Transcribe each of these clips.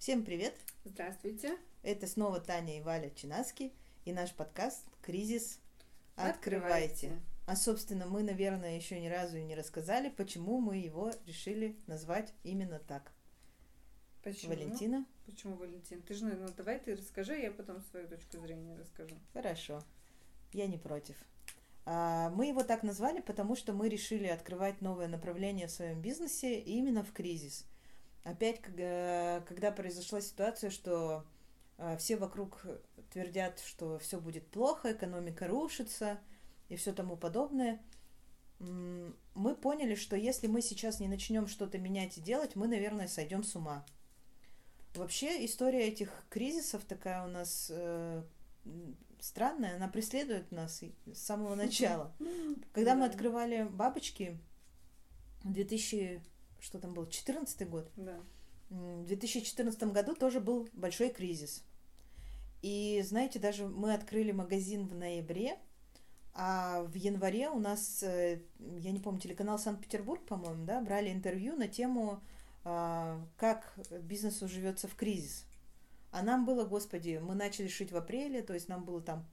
Всем привет! Здравствуйте! Это снова Таня и Валя Чинаски и наш подкаст «Кризис. Открывайте». Открывайте. А, собственно, мы, наверное, еще ни разу и не рассказали, почему мы его решили назвать именно так. Почему? Валентина? Почему Валентин? Ты же, ну, давай ты расскажи, я потом свою точку зрения расскажу. Хорошо. Я не против. А, мы его так назвали, потому что мы решили открывать новое направление в своем бизнесе именно в кризис – опять, когда произошла ситуация, что а, все вокруг твердят, что все будет плохо, экономика рушится и все тому подобное, мы поняли, что если мы сейчас не начнем что-то менять и делать, мы, наверное, сойдем с ума. Вообще история этих кризисов такая у нас э, странная, она преследует нас с самого начала. Когда мы открывали бабочки в 2000 что там был, 14 год? Да. В 2014 году тоже был большой кризис. И знаете, даже мы открыли магазин в ноябре, а в январе у нас, э, я не помню, телеканал Санкт-Петербург, по-моему, да, брали интервью на тему, а, как бизнесу живется в кризис. А нам было, господи, мы начали шить в апреле, то есть нам было там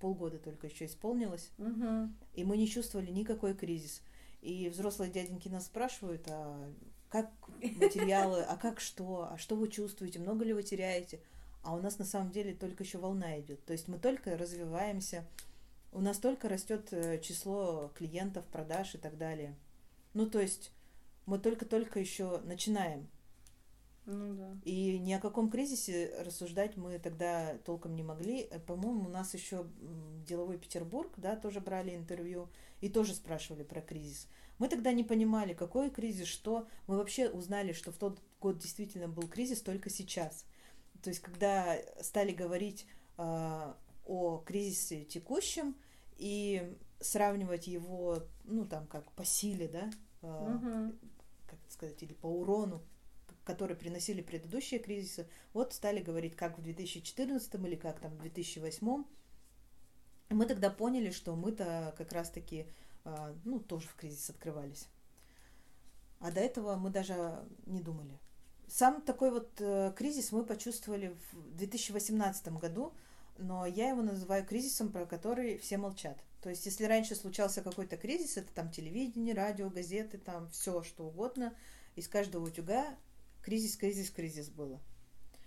полгода только еще исполнилось, угу. и мы не чувствовали никакой кризис. И взрослые дяденьки нас спрашивают, а как материалы, а как что, а что вы чувствуете, много ли вы теряете. А у нас на самом деле только еще волна идет. То есть мы только развиваемся, у нас только растет э, число клиентов, продаж и так далее. Ну, то есть мы только-только еще начинаем. Ну да. И ни о каком кризисе рассуждать мы тогда толком не могли. Э, по-моему, у нас еще деловой Петербург, да, тоже брали интервью и тоже спрашивали про кризис. Мы тогда не понимали, какой кризис, что. Мы вообще узнали, что в тот год действительно был кризис только сейчас. То есть, когда стали говорить э, о кризисе текущем и сравнивать его, ну, там, как по силе, да, э, угу. как сказать, или по урону которые приносили предыдущие кризисы, вот стали говорить, как в 2014 или как там в 2008. Мы тогда поняли, что мы-то как раз-таки, а, ну, тоже в кризис открывались. А до этого мы даже не думали. Сам такой вот э, кризис мы почувствовали в 2018 году, но я его называю кризисом, про который все молчат. То есть, если раньше случался какой-то кризис, это там телевидение, радио, газеты, там все что угодно, из каждого утюга кризис, кризис, кризис было.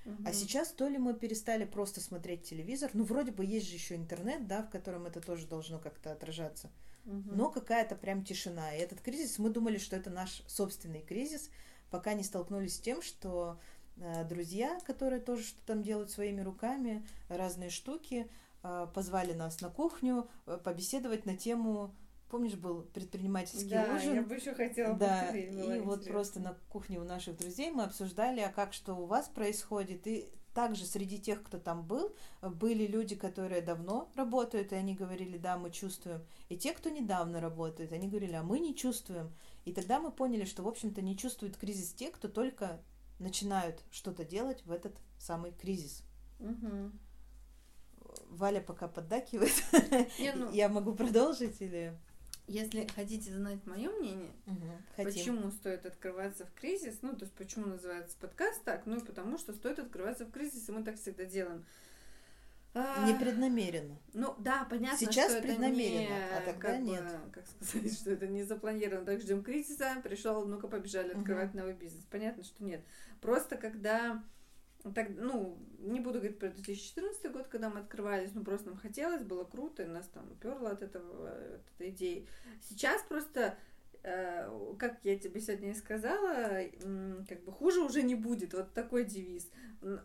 Угу. А сейчас то ли мы перестали просто смотреть телевизор, ну вроде бы есть же еще интернет, да, в котором это тоже должно как-то отражаться, угу. но какая-то прям тишина. И этот кризис, мы думали, что это наш собственный кризис, пока не столкнулись с тем, что э, друзья, которые тоже что-то там делают своими руками, разные штуки, э, позвали нас на кухню э, побеседовать на тему Помнишь, был предпринимательский да, ужин? я бы еще хотела Да, и вот просто на кухне у наших друзей мы обсуждали, а как что у вас происходит. И также среди тех, кто там был, были люди, которые давно работают, и они говорили, да, мы чувствуем. И те, кто недавно работает, они говорили, а мы не чувствуем. И тогда мы поняли, что, в общем-то, не чувствует кризис те, кто только начинают что-то делать в этот самый кризис. Угу. Валя пока поддакивает. Не, ну... Я могу продолжить или... Если хотите знать мое мнение, угу, почему стоит открываться в кризис, ну, то есть почему называется подкаст так, ну, потому что стоит открываться в кризис, и мы так всегда делаем. А, Непреднамеренно. Ну да, понятно, Сейчас что преднамеренно, это не, а тогда как нет. Бы, как сказать, что это не запланировано. Так ждем кризиса, пришел, ну-ка побежали открывать угу. новый бизнес. Понятно, что нет. Просто когда так, ну, не буду говорить про 2014 год, когда мы открывались, ну, просто нам хотелось, было круто, и нас там перло от этого, от этой идеи. Сейчас просто, э, как я тебе сегодня и сказала, как бы хуже уже не будет, вот такой девиз.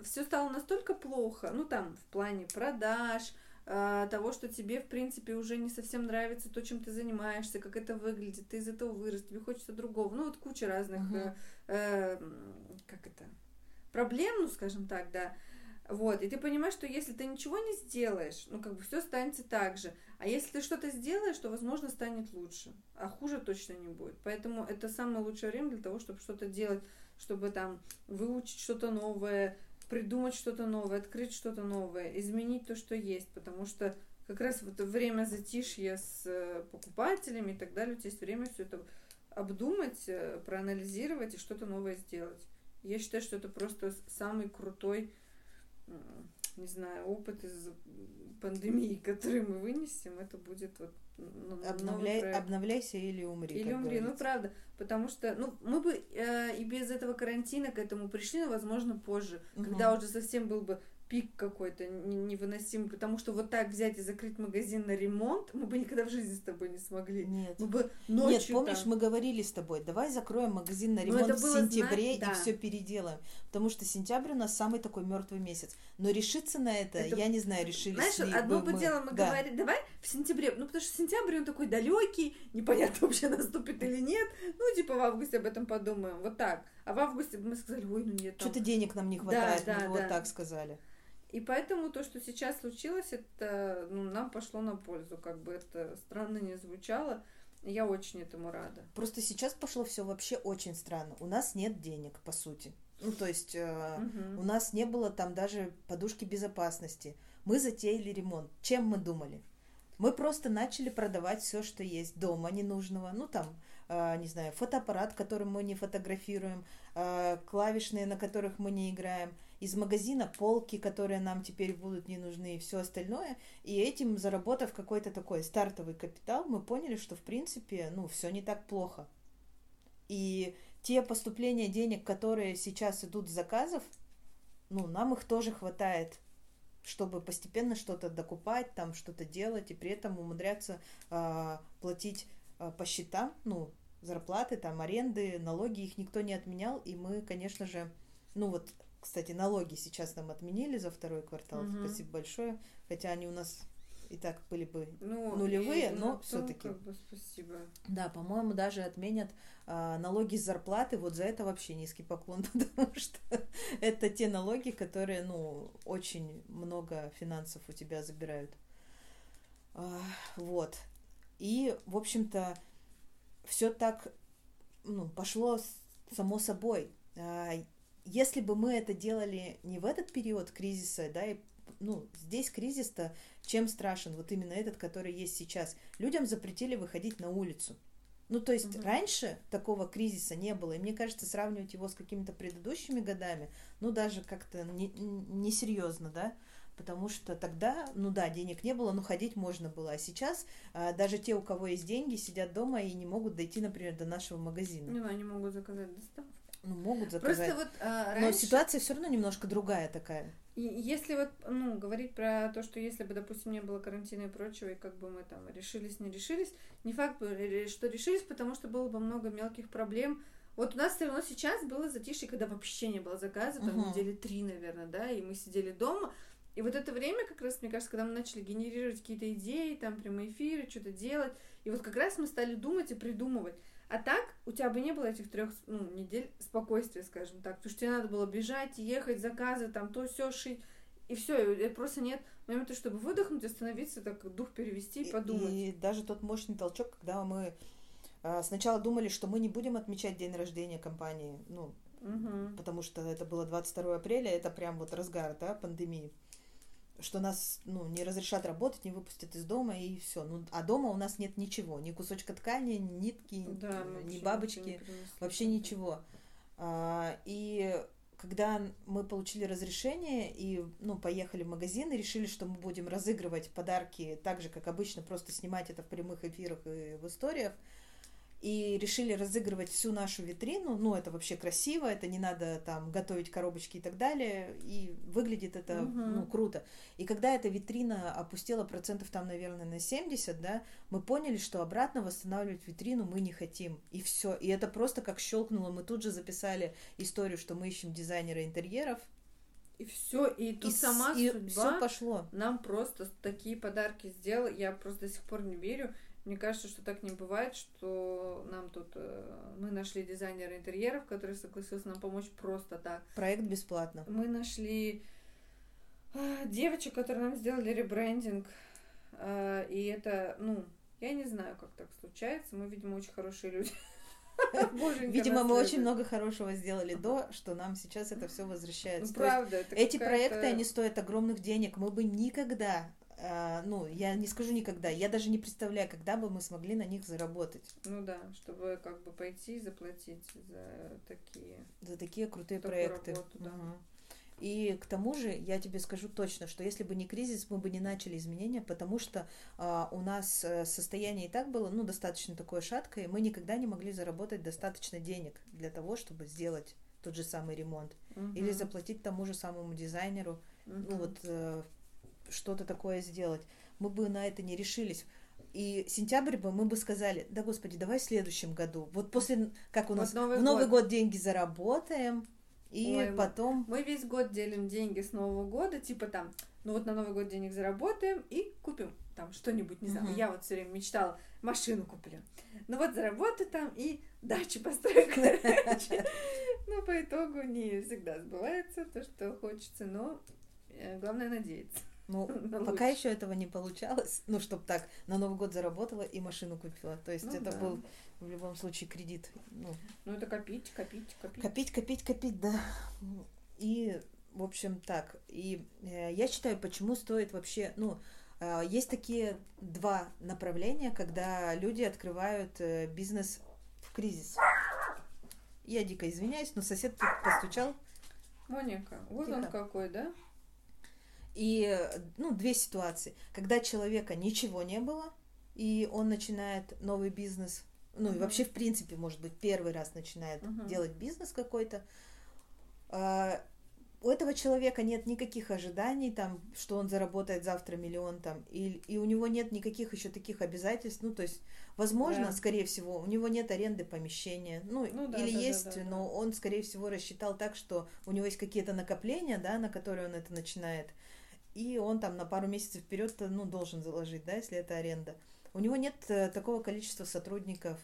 Все стало настолько плохо, ну, там, в плане продаж, э, того, что тебе, в принципе, уже не совсем нравится то, чем ты занимаешься, как это выглядит, ты из этого вырос, тебе хочется другого. Ну, вот куча разных, uh-huh. э, э, как это, проблем, ну, скажем так, да. Вот, и ты понимаешь, что если ты ничего не сделаешь, ну, как бы все останется так же. А если ты что-то сделаешь, то, возможно, станет лучше. А хуже точно не будет. Поэтому это самое лучшее время для того, чтобы что-то делать, чтобы там выучить что-то новое, придумать что-то новое, открыть что-то новое, изменить то, что есть. Потому что как раз в это время затишья с э, покупателями и так далее, у тебя есть время все это обдумать, э, проанализировать и что-то новое сделать. Я считаю, что это просто самый крутой, не знаю, опыт из пандемии, который мы вынесем. Это будет вот Обновляй, обновляйся или умри. Или умри, говорится. ну правда. Потому что, ну, мы бы э, и без этого карантина к этому пришли, но, возможно, позже, угу. когда уже совсем был бы пик какой-то невыносимый, потому что вот так взять и закрыть магазин на ремонт, мы бы никогда в жизни с тобой не смогли. Нет. Мы бы ночью Нет, помнишь, там... мы говорили с тобой, давай закроем магазин на ну, ремонт в сентябре зна... и да. все переделаем. Потому что сентябрь у нас самый такой мертвый месяц. Но решиться на это, это... я не знаю, решили Знаешь, ли одно бы мы... дело мы да. говорили, давай в сентябре, ну потому что сентябрь он такой далекий, непонятно вообще наступит или нет. Ну, типа в августе об этом подумаем. Вот так. А в августе мы сказали, ой, ну нет. Там... Что-то денег нам не хватает, да, да, мы да. вот так сказали. И поэтому то, что сейчас случилось, это ну, нам пошло на пользу, как бы это странно не звучало. Я очень этому рада. Просто сейчас пошло все вообще очень странно. У нас нет денег, по сути. Ну, то есть э, угу. у нас не было там даже подушки безопасности. Мы затеяли ремонт. Чем мы думали? Мы просто начали продавать все, что есть дома ненужного. Ну, там, э, не знаю, фотоаппарат, которым мы не фотографируем, э, клавишные, на которых мы не играем из магазина полки, которые нам теперь будут не нужны, и все остальное. И этим, заработав какой-то такой стартовый капитал, мы поняли, что, в принципе, ну, все не так плохо. И те поступления денег, которые сейчас идут с заказов, ну, нам их тоже хватает, чтобы постепенно что-то докупать, там что-то делать, и при этом умудряться э, платить э, по счетам, ну, зарплаты, там, аренды, налоги, их никто не отменял, и мы, конечно же, ну вот кстати, налоги сейчас нам отменили за второй квартал. Угу. Спасибо большое. Хотя они у нас и так были бы ну, нулевые, и, но все-таки. Как бы спасибо. Да, по-моему, даже отменят а, налоги с зарплаты. Вот за это вообще низкий поклон, потому что это те налоги, которые, ну, очень много финансов у тебя забирают. А, вот. И, в общем-то, все так, ну, пошло само собой. А, если бы мы это делали не в этот период кризиса, да, и ну, здесь кризис-то чем страшен? Вот именно этот, который есть сейчас. Людям запретили выходить на улицу. Ну, то есть угу. раньше такого кризиса не было. И мне кажется, сравнивать его с какими-то предыдущими годами, ну, даже как-то несерьезно, не да? Потому что тогда, ну да, денег не было, но ходить можно было. А сейчас а, даже те, у кого есть деньги, сидят дома и не могут дойти, например, до нашего магазина. Ну, они могут заказать доставку. Ну, могут заказать. Просто вот а, раньше... Но ситуация все равно немножко другая такая. И если вот, ну, говорить про то, что если бы, допустим, не было карантина и прочего, и как бы мы там решились, не решились, не факт, что решились, потому что было бы много мелких проблем. Вот у нас все равно сейчас было затишье, когда вообще не было заказа, там угу. недели три, наверное, да, и мы сидели дома. И вот это время, как раз, мне кажется, когда мы начали генерировать какие-то идеи, там, прямые эфиры, что-то делать, и вот как раз мы стали думать и придумывать. А так у тебя бы не было этих трех ну, недель спокойствия, скажем так. Потому что тебе надо было бежать, ехать, заказы, там то все шить. И все, и просто нет момента, чтобы выдохнуть, остановиться, так дух перевести и подумать. И, и даже тот мощный толчок, когда мы а, сначала думали, что мы не будем отмечать день рождения компании, ну, угу. потому что это было 22 апреля, это прям вот разгар, да, пандемии что нас ну, не разрешат работать, не выпустят из дома и все. Ну, а дома у нас нет ничего, ни кусочка ткани, ни нитки, да, ни бабочки, не вообще ничего. А, и когда мы получили разрешение и ну, поехали в магазин и решили, что мы будем разыгрывать подарки так же, как обычно, просто снимать это в прямых эфирах и в историях, и решили разыгрывать всю нашу витрину. Ну, это вообще красиво, это не надо там готовить коробочки и так далее, и выглядит это, угу. ну, круто. И когда эта витрина опустила процентов там, наверное, на 70, да, мы поняли, что обратно восстанавливать витрину мы не хотим. И все. И это просто как щелкнуло. Мы тут же записали историю, что мы ищем дизайнера интерьеров, и все, и тут и сама и судьба все пошло. нам просто такие подарки сделала. Я просто до сих пор не верю. Мне кажется, что так не бывает, что нам тут э, мы нашли дизайнера интерьеров, который согласился нам помочь просто так. Проект бесплатно. Мы нашли э, девочек, которые нам сделали ребрендинг. Э, и это, ну, я не знаю, как так случается. Мы, видимо, очень хорошие люди. Видимо, мы очень много хорошего сделали до, что нам сейчас это все возвращается. Ну, правда, Эти проекты, они стоят огромных денег. Мы бы никогда а, ну, я не скажу никогда, я даже не представляю, когда бы мы смогли на них заработать. Ну да, чтобы как бы пойти и заплатить за такие... За такие крутые проекты. работу, да. Мгм. И к тому же я тебе скажу точно, что если бы не кризис, мы бы не начали изменения, потому что а, у нас э, состояние и так было, ну, достаточно такое шаткое, и мы никогда не могли заработать достаточно денег для того, чтобы сделать тот же самый ремонт. Или Мгм. заплатить тому же самому дизайнеру, ну Мгм. вот э, что-то такое сделать. Мы бы на это не решились. И сентябрь бы мы бы сказали, да господи, давай в следующем году. Вот после, как у Вот нас, Новый в Новый год. год деньги заработаем, и Ой, потом... Мы весь год делим деньги с Нового года, типа там, ну вот на Новый год денег заработаем и купим там что-нибудь, не знаю. Мгм. Я вот все время мечтала, машину куплю. Ну вот заработаю там и дачу построю, короче. Ну, по итогу не всегда сбывается то, что хочется, но э, главное надеяться. Ну, на пока еще этого не получалось. Ну, чтобы так, на Новый год заработала и машину купила. То есть Ну это да. был в любом случае кредит. Ну, Ну, это копить, копить, копить. Копить, копить, копить, да. И, в общем, так. И э, я считаю, почему стоит вообще, ну, э, есть такие два направления, когда люди открывают э, бизнес в кризис. Я дико извиняюсь, но сосед тут постучал. Моника, вот он Тихо. какой, да? И, ну, две ситуации. Когда человека ничего не было, и он начинает новый бизнес, ну, и Мгм. вообще, в принципе, может быть, первый раз начинает Мгм. делать бизнес какой-то, а, у этого человека нет никаких ожиданий, там, что он заработает завтра миллион, там, и, и у него нет никаких еще таких обязательств, ну, то есть, возможно, Да. скорее всего, у него нет аренды помещения, ну, Ну да, или да, да, есть, да, да. но он, скорее всего, рассчитал так, что у него есть какие-то накопления, да, на которые он это начинает, и он там на пару месяцев вперед, ну, должен заложить, да, если это аренда. У него нет э, такого количества сотрудников,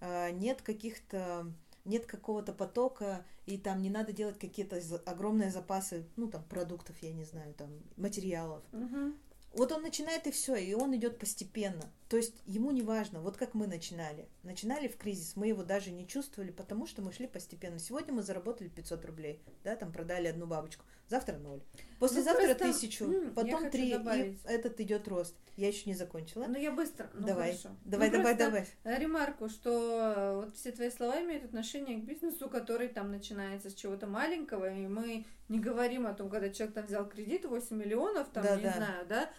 э, нет каких-то нет какого-то потока, и там не надо делать какие-то огромные запасы, ну, там, продуктов, я не знаю, там, материалов. Мгм. Вот он начинает и все, и он идет постепенно. То есть ему не важно, вот как мы начинали. Начинали в кризис, мы его даже не чувствовали, потому что мы шли постепенно. Сегодня мы заработали 500 рублей, да, там продали одну бабочку. Завтра ноль. Послезавтра Ну, просто, тысячу, потом три, и этот идет рост. Я еще не закончила. Ну, я быстро. Ну, давай, хорошо. давай, Ну, давай, давай. э, Ремарку, что э, вот все твои слова имеют отношение к бизнесу, который там начинается с чего-то маленького, и мы не говорим о том, когда человек там взял кредит 8 миллионов, там, Да, не да. знаю, да,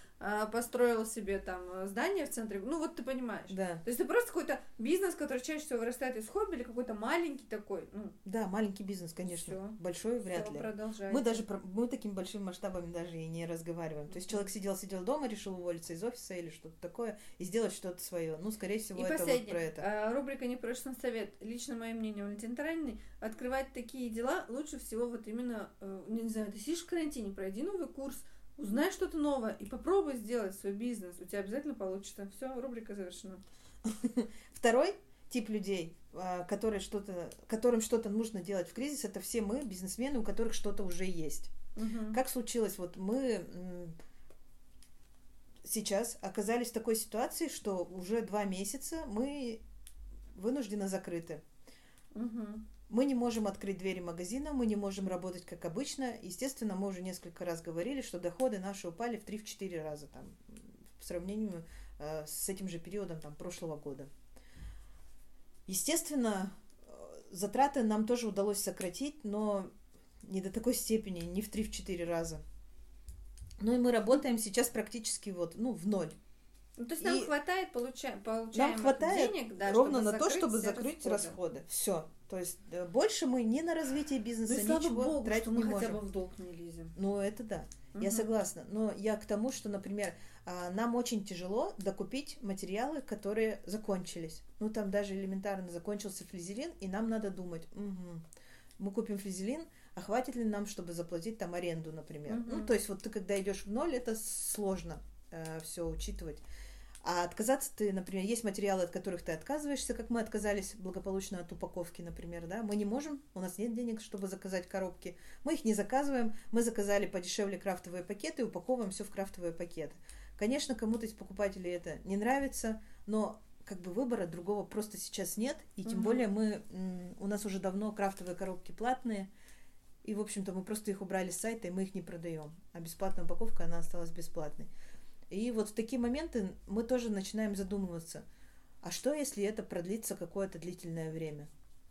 построил себе там э, здание в центре, ну вот ты понимаешь. Да, То есть это просто какой-то бизнес, который чаще всего вырастает из хобби, или какой-то маленький такой, ну, да, маленький бизнес, конечно. Всё. Большой вряд всё, ли. продолжайте. Мы даже мы такими большими масштабами даже и не разговариваем. То есть человек сидел, сидел дома, решил уволиться из офиса или что-то такое и сделать что-то свое. Ну, скорее всего, И это вот последнее. про это. А, Рубрика «Непрошенный совет». Лично мое мнение, Валентин Таранин, открывать такие дела лучше всего вот именно, э, не знаю, ты сидишь в карантине, пройди новый курс, узнай что-то новое и попробуй сделать свой бизнес. У тебя обязательно получится. Все, рубрика завершена. Второй тип людей, а, которые что-то, которым что-то нужно делать в кризис, это все мы, бизнесмены, у которых что-то уже есть. Мгм. Как случилось, вот мы сейчас оказались в такой ситуации, что уже два месяца мы вынуждены закрыты. Мгм. Мы не можем открыть двери магазина, мы не можем работать как обычно. Естественно, мы уже несколько раз говорили, что доходы наши упали в 3-4 раза там, в сравнении э, с этим же периодом там, прошлого года. Естественно, э, затраты нам тоже удалось сократить, но не до такой степени, не в 3-4 раза. Ну и мы работаем сейчас практически вот, ну, в ноль. Ну, то есть нам И хватает получа... Нам получаемых хватает денег, да, ровно на то, чтобы закрыть расходы. расходы. Все. То есть э, больше мы ни на развитие Ну бизнеса, слава ничего богу, тратить что не мы хотя можем. бы в долг не лезем. Ну, это да. Я Мгм. согласна. Но я к тому, что, например, а, нам очень тяжело докупить материалы, которые закончились. Ну, там даже элементарно закончился флизелин, и нам надо думать, «Мгм, мы купим флизелин, а хватит ли нам, чтобы заплатить там аренду, например. Мгм. Ну, то есть вот ты, когда идешь в ноль, это сложно все учитывать. А отказаться ты, например, есть материалы, от которых ты отказываешься, как мы отказались благополучно от упаковки, например, да, мы не можем, у нас нет денег, чтобы заказать коробки, мы их не заказываем, мы заказали подешевле крафтовые пакеты и упаковываем все в крафтовые пакеты. Конечно, кому-то из покупателей это не нравится, но как бы выбора другого просто сейчас нет, и тем Мгм. более мы, у нас уже давно крафтовые коробки платные, и, в общем-то, мы просто их убрали с сайта, и мы их не продаем. А бесплатная упаковка, она осталась бесплатной. И вот в такие моменты мы тоже начинаем задумываться, а что, если это продлится какое-то длительное время?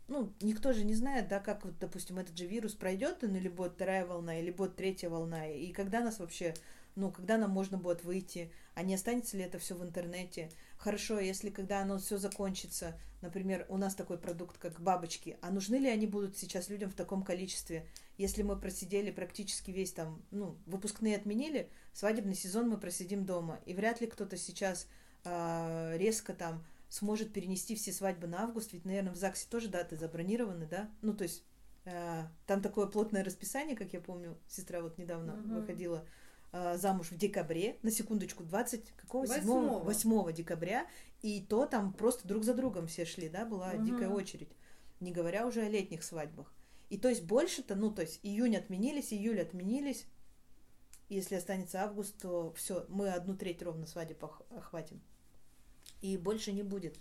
Ну, никто же не знает, да, как, вот, допустим, этот же вирус пройдет, или будет вторая волна, или будет третья волна, и когда нас вообще, ну, когда нам можно будет выйти, а не останется ли это все в интернете? Хорошо, если когда оно все закончится, например, у нас такой продукт, как бабочки, а нужны ли они будут сейчас людям в таком количестве? Если мы просидели практически весь там, ну, выпускные отменили, свадебный сезон мы просидим дома, и вряд ли кто-то сейчас э, резко там сможет перенести все свадьбы на август, ведь, наверное, в ЗАГСе тоже даты забронированы, да? Ну, то есть э, там такое плотное расписание, как я помню, сестра вот недавно угу. выходила замуж в декабре, на секундочку, 20, какого? 8, 8 декабря, и то там просто друг за другом все шли, да, была угу. дикая очередь, не говоря уже о летних свадьбах. И то есть больше-то, ну, то есть июнь отменились, июль отменились, если останется август, то все, мы одну треть ровно свадеб охватим и больше не будет.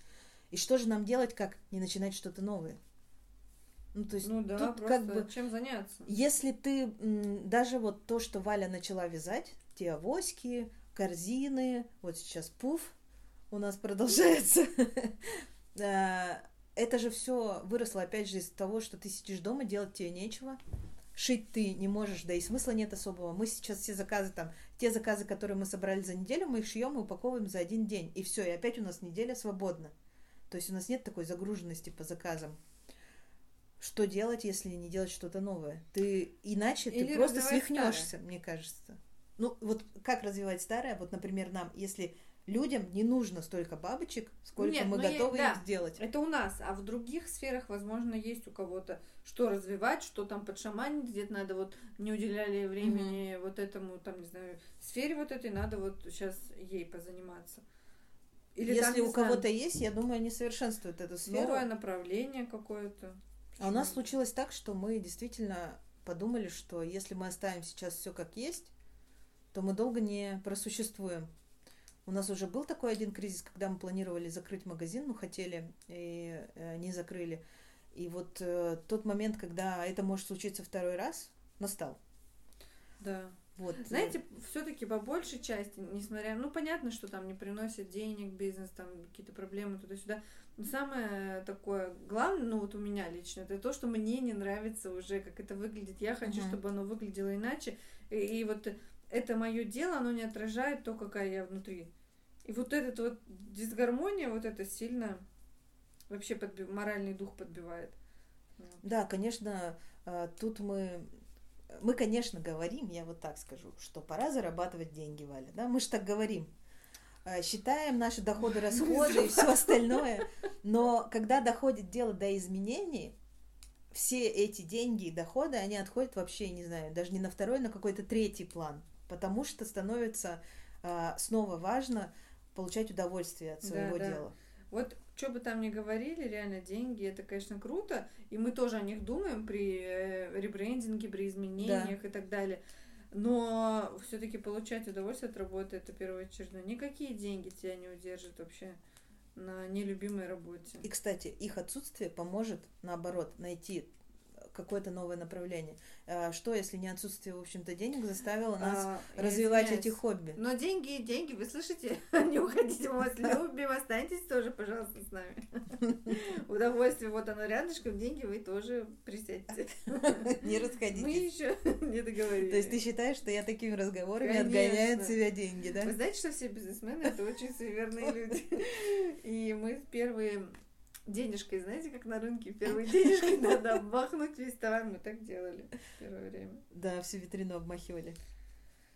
И что же нам делать, как не начинать что-то новое? Ну, то есть, ну да, тут как бы чем заняться. Если ты даже вот то, что Валя начала вязать, те авоськи, корзины, вот сейчас пуф у нас продолжается. Это же все выросло опять же из того, что ты сидишь дома, делать тебе нечего шить ты не можешь, да и смысла нет особого. Мы сейчас все заказы там, те заказы, которые мы собрали за неделю, мы их шьем и упаковываем за один день. И все, и опять у нас неделя свободна. То есть у нас нет такой загруженности по заказам. Что делать, если не делать что-то новое? Ты иначе Или ты просто свихнешься, старое. мне кажется. Ну, вот как развивать старое? Вот, например, нам, если людям не нужно столько бабочек, сколько Нет, мы ну готовы я, да, их сделать. Это у нас, а в других сферах, возможно, есть у кого-то что развивать, что там подшаманить, где-то надо вот не уделяли времени угу. вот этому, там, не знаю, сфере вот этой, надо вот сейчас ей позаниматься. Или Если там, у кого-то есть, я думаю, они совершенствуют эту сферу. Новое направление какое-то. А у нас случилось так, что мы действительно подумали, что если мы оставим сейчас все как есть, то мы долго не просуществуем. У нас уже был такой один кризис, когда мы планировали закрыть магазин, ну хотели и э, не закрыли. И вот э, тот момент, когда это может случиться второй раз, настал. Да. Вот. Знаете, все-таки по большей части, несмотря, ну понятно, что там не приносит денег бизнес, там какие-то проблемы туда-сюда. Но самое такое главное, ну вот у меня лично, это то, что мне не нравится уже, как это выглядит. Я хочу, uh-huh. чтобы оно выглядело иначе. И, и вот это мое дело, оно не отражает то, какая я внутри. И вот этот вот дисгармония, вот это сильно вообще подби... моральный дух подбивает. Да, конечно, а, тут мы мы, конечно, говорим, я вот так скажу, что пора зарабатывать деньги, Валя, да, мы же так говорим, а, считаем наши доходы, расходы и все остальное, но когда доходит дело до изменений, все эти деньги и доходы, они отходят вообще, не знаю, даже не на второй, на какой-то третий план потому что становится а, снова важно получать удовольствие от своего да, да. дела. Вот что бы там ни говорили, реально деньги это, конечно, круто, и мы тоже о них думаем при э, ребрендинге, при изменениях да. и так далее. Но все-таки получать удовольствие от работы это первоочередно. Никакие деньги тебя не удержат вообще на нелюбимой работе. И, кстати, их отсутствие поможет, наоборот, найти какое-то новое направление. А, что, если не отсутствие, в общем-то, денег заставило нас а, развивать эти хобби? Но деньги, деньги, вы слышите? Не уходите, мы вас любим, останьтесь тоже, пожалуйста, с нами. Удовольствие, вот оно рядышком, деньги вы тоже присядьте. Не расходитесь. Мы еще не договорились. То есть ты считаешь, что я такими разговорами отгоняю от себя деньги, да? Вы знаете, что все бизнесмены это очень суеверные люди. И мы первые денежкой, знаете, как на рынке, первой денежкой надо обмахнуть весь товар. Мы так делали в первое время. Да, всю витрину обмахивали.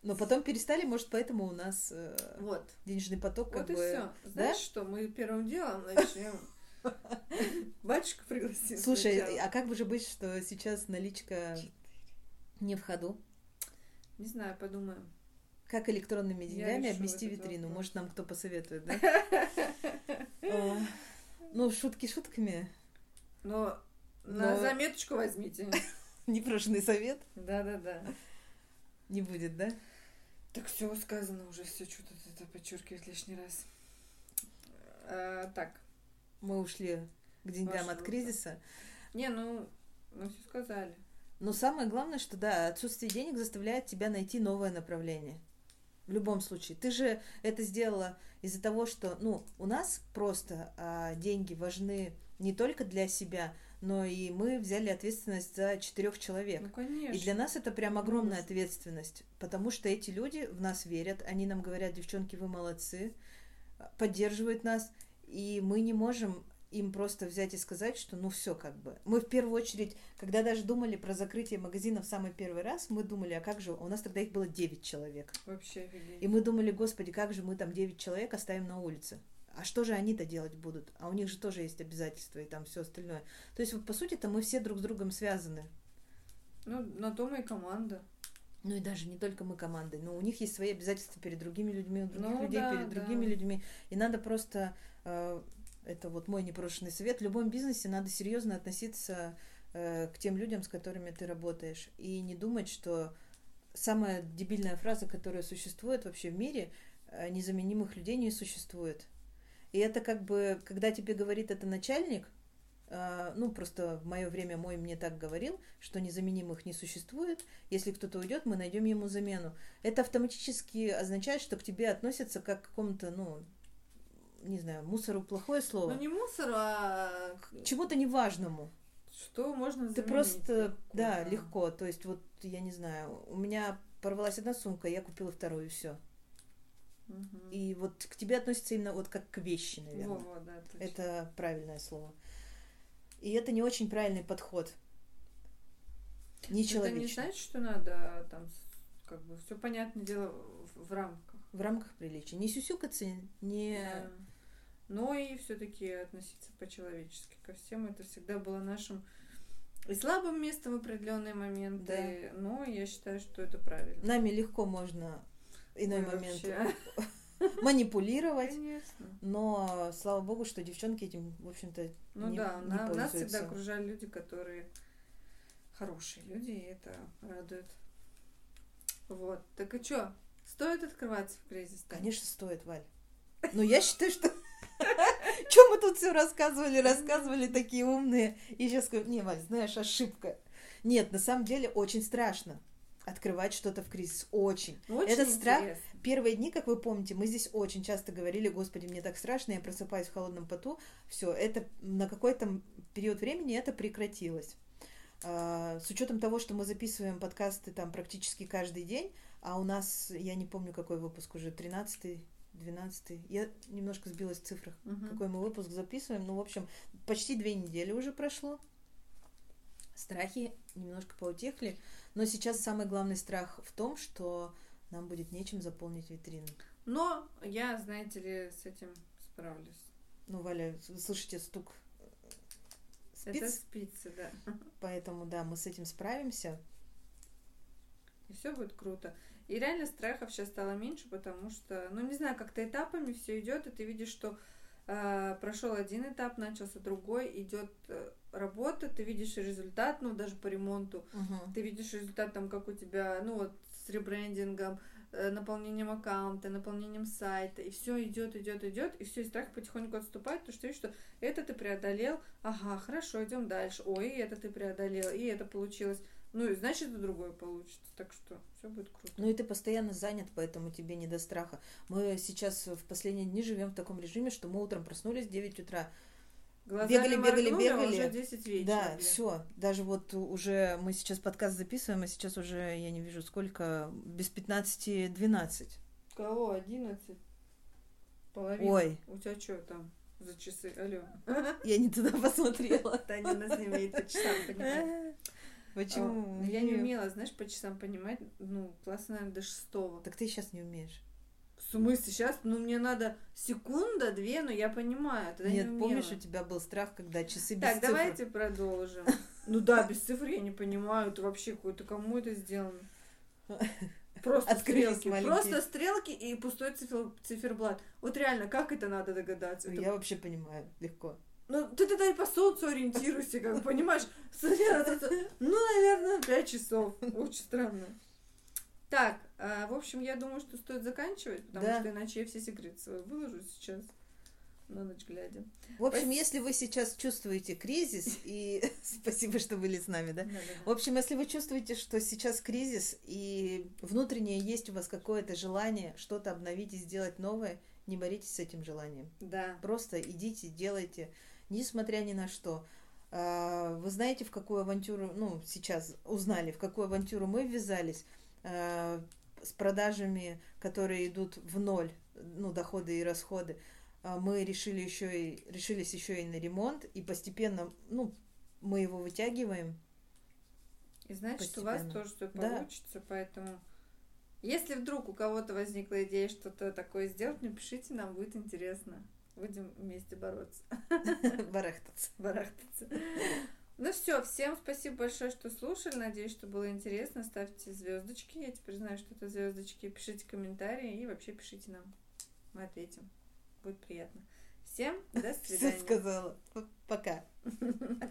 Но потом перестали, может, поэтому у нас э, вот. денежный поток как вот бы... Вот и все. Знаешь, да? что мы первым делом начнем Батюшка пригласил. Слушай, а как бы же быть, что сейчас наличка не в ходу? Не знаю, подумаем. Как электронными деньгами обвести витрину? Может, нам кто посоветует, да? Ну, шутки шутками. Но, на заметочку возьмите. Непрошенный совет? Да-да-да. Не будет, да? Так все сказано уже, все что-то это подчеркивать лишний раз. А, так. Мы ушли к деньгам от кризиса. Не, ну, мы все сказали. Но самое главное, что да, отсутствие денег заставляет тебя найти новое направление. В любом случае. Ты же это сделала из-за того, что, ну, у нас просто а, деньги важны не только для себя, но и мы взяли ответственность за четырех человек. Ну, конечно. И для нас это прям огромная Конечно. ответственность, потому что эти люди в нас верят, они нам говорят, девчонки, вы молодцы, поддерживают нас, и мы не можем им просто взять и сказать, что ну все как бы. Мы в первую очередь, когда даже думали про закрытие магазина в самый первый раз, мы думали, а как же, у нас тогда их было 9 человек. Вообще офигеть. И мы думали, господи, как же мы там 9 человек оставим на улице? А что же они-то делать будут? А у них же тоже есть обязательства и там все остальное. То есть, вот, по сути-то, мы все друг с другом связаны. Ну, на том и команда. Ну и даже не только мы командой, но у них есть свои обязательства перед другими людьми, у других Ну людей да, перед да. другими людьми. И надо просто, э, это вот мой непрошенный совет, в любом бизнесе надо серьезно относиться э, к тем людям, с которыми ты работаешь. И не думать, что самая дебильная фраза, которая существует вообще в мире, э, незаменимых людей не существует. И это как бы, когда тебе говорит это начальник, э, ну, просто в мое время мой мне так говорил, что незаменимых не существует. Если кто-то уйдет, мы найдем ему замену. Это автоматически означает, что к тебе относятся как к какому-то, ну, не знаю, мусору плохое слово. Ну, не мусор, а К чему-то неважному. что можно Ты заменить просто, легко, да, легко. То есть, вот, я не знаю, у меня порвалась одна сумка, я купила вторую, и все. Мгм. И вот к тебе относятся именно вот как к вещи, наверное. Во-во, да, точно. Это правильное слово. И это не очень правильный подход. Не Это не значит, что надо там с- как бы все понятное дело в, в рамках. В рамках приличия. Не сюсюкаться, не... Да. Но и все-таки относиться по-человечески ко всем. Это всегда было нашим и слабым местом в определенные моменты. Но я считаю, что это правильно. Нами легко можно иной Ой, момент вообще. манипулировать. Конечно. Но слава богу, что девчонки этим, в общем-то, Ну не, да, не на- нас всегда окружали люди, которые хорошие люди, и это радует. Вот. Так и что? Стоит открываться в кризис? Конечно, стоит, Валь. Но я считаю, что... Чем мы тут все рассказывали, рассказывали такие умные. И сейчас скажу, не, Валь, знаешь, ошибка. Нет, на самом деле очень страшно открывать что-то в кризис. Очень. Очень Этот страх- интересно. Первые дни, как вы помните, мы здесь очень часто говорили, господи, мне так страшно, я просыпаюсь в холодном поту. Все, это на какой-то период времени это прекратилось. А, С учетом того, что мы записываем подкасты там практически каждый день, а у нас, я не помню, какой выпуск уже, 13 12 я немножко сбилась в цифрах, Мгм. какой мы выпуск записываем. Ну, в общем, почти две недели уже прошло. Страхи немножко поутихли. Но сейчас самый главный страх в том, что нам будет нечем заполнить витрину. Но я, знаете ли, с этим справлюсь. Ну, Валя, слышите стук э, Это спиц, спицы, да. поэтому, да, мы с этим справимся. И все будет круто. И реально страхов сейчас стало меньше, потому что, ну не знаю, как-то этапами все идет, и ты видишь, что прошел один этап, начался другой, идет э, работа, ты видишь результат, ну даже по ремонту, ты видишь результат там, как у тебя, ну вот с ребрендингом, э, наполнением аккаунта, наполнением сайта, и все идет, идет, идет, и все, и страх потихоньку отступает, потому что видишь, что это ты преодолел, ага, хорошо, идем дальше, ой, это ты преодолел, и это получилось, ну и значит и другое получится, так что все будет круто. Ну и ты постоянно занят, поэтому тебе не до страха. Мы сейчас в последние дни живем в таком режиме, что мы утром проснулись в 9 утра. Глазами Бегали, бегали, а бегали. уже 10 вечера. да, блин. все. Даже вот уже мы сейчас подкаст записываем, а сейчас уже, я не вижу сколько, без 15-12. Кого? 11? Половина? Ой, У тебя что там за часы? Алло. я не туда посмотрела. Таня нас не умеет по часам понимать. Почему? О, Я не умела, знаешь, по часам понимать. Ну, класса, наверное, до шестого. Так ты сейчас не умеешь. В смысле? Сейчас, ну, мне надо секунда, две, но я понимаю. Тогда Нет, не помнишь, у тебя был страх, когда часы без Так, цифр. давайте продолжим. Ну да, без цифр я не понимаю. Это вообще какой-то кому это сделано? Просто Открылись стрелки. маленькие. Просто стрелки и пустой цифер, циферблат. Вот реально, как это надо догадаться? Это Я вообще понимаю, легко. Ну, ты тогда и по солнцу ориентируйся, как понимаешь? Ну, наверное, 5 часов. Очень странно. Так, а, в общем, я думаю, что стоит заканчивать, потому Да. что иначе я все секреты свои выложу сейчас. на ночь глядя. В общем, если вы сейчас чувствуете кризис, и спасибо, что были с нами, да? В общем, если вы чувствуете, что сейчас кризис, и внутреннее есть у вас какое-то желание что-то обновить и сделать новое, не боритесь с этим желанием. Да. Просто идите, делайте, несмотря ни на что. А, вы знаете, в какую авантюру, ну, сейчас узнали, в какую авантюру мы ввязались а, с продажами, которые идут в ноль, ну, доходы и расходы. А, мы решили еще и решились еще и на ремонт, и постепенно, ну, мы его вытягиваем. И значит, у вас тоже все получится, да. поэтому если вдруг у кого-то возникла идея что-то такое сделать, напишите, нам будет интересно. Будем вместе бороться. Барахтаться. Барахтаться. Ну все, всем спасибо большое, что слушали. Надеюсь, что было интересно. Ставьте звездочки. Я теперь знаю, что это звездочки. Пишите комментарии и вообще пишите нам. Мы ответим будет приятно. Всем до свидания. Все сказала. Пока.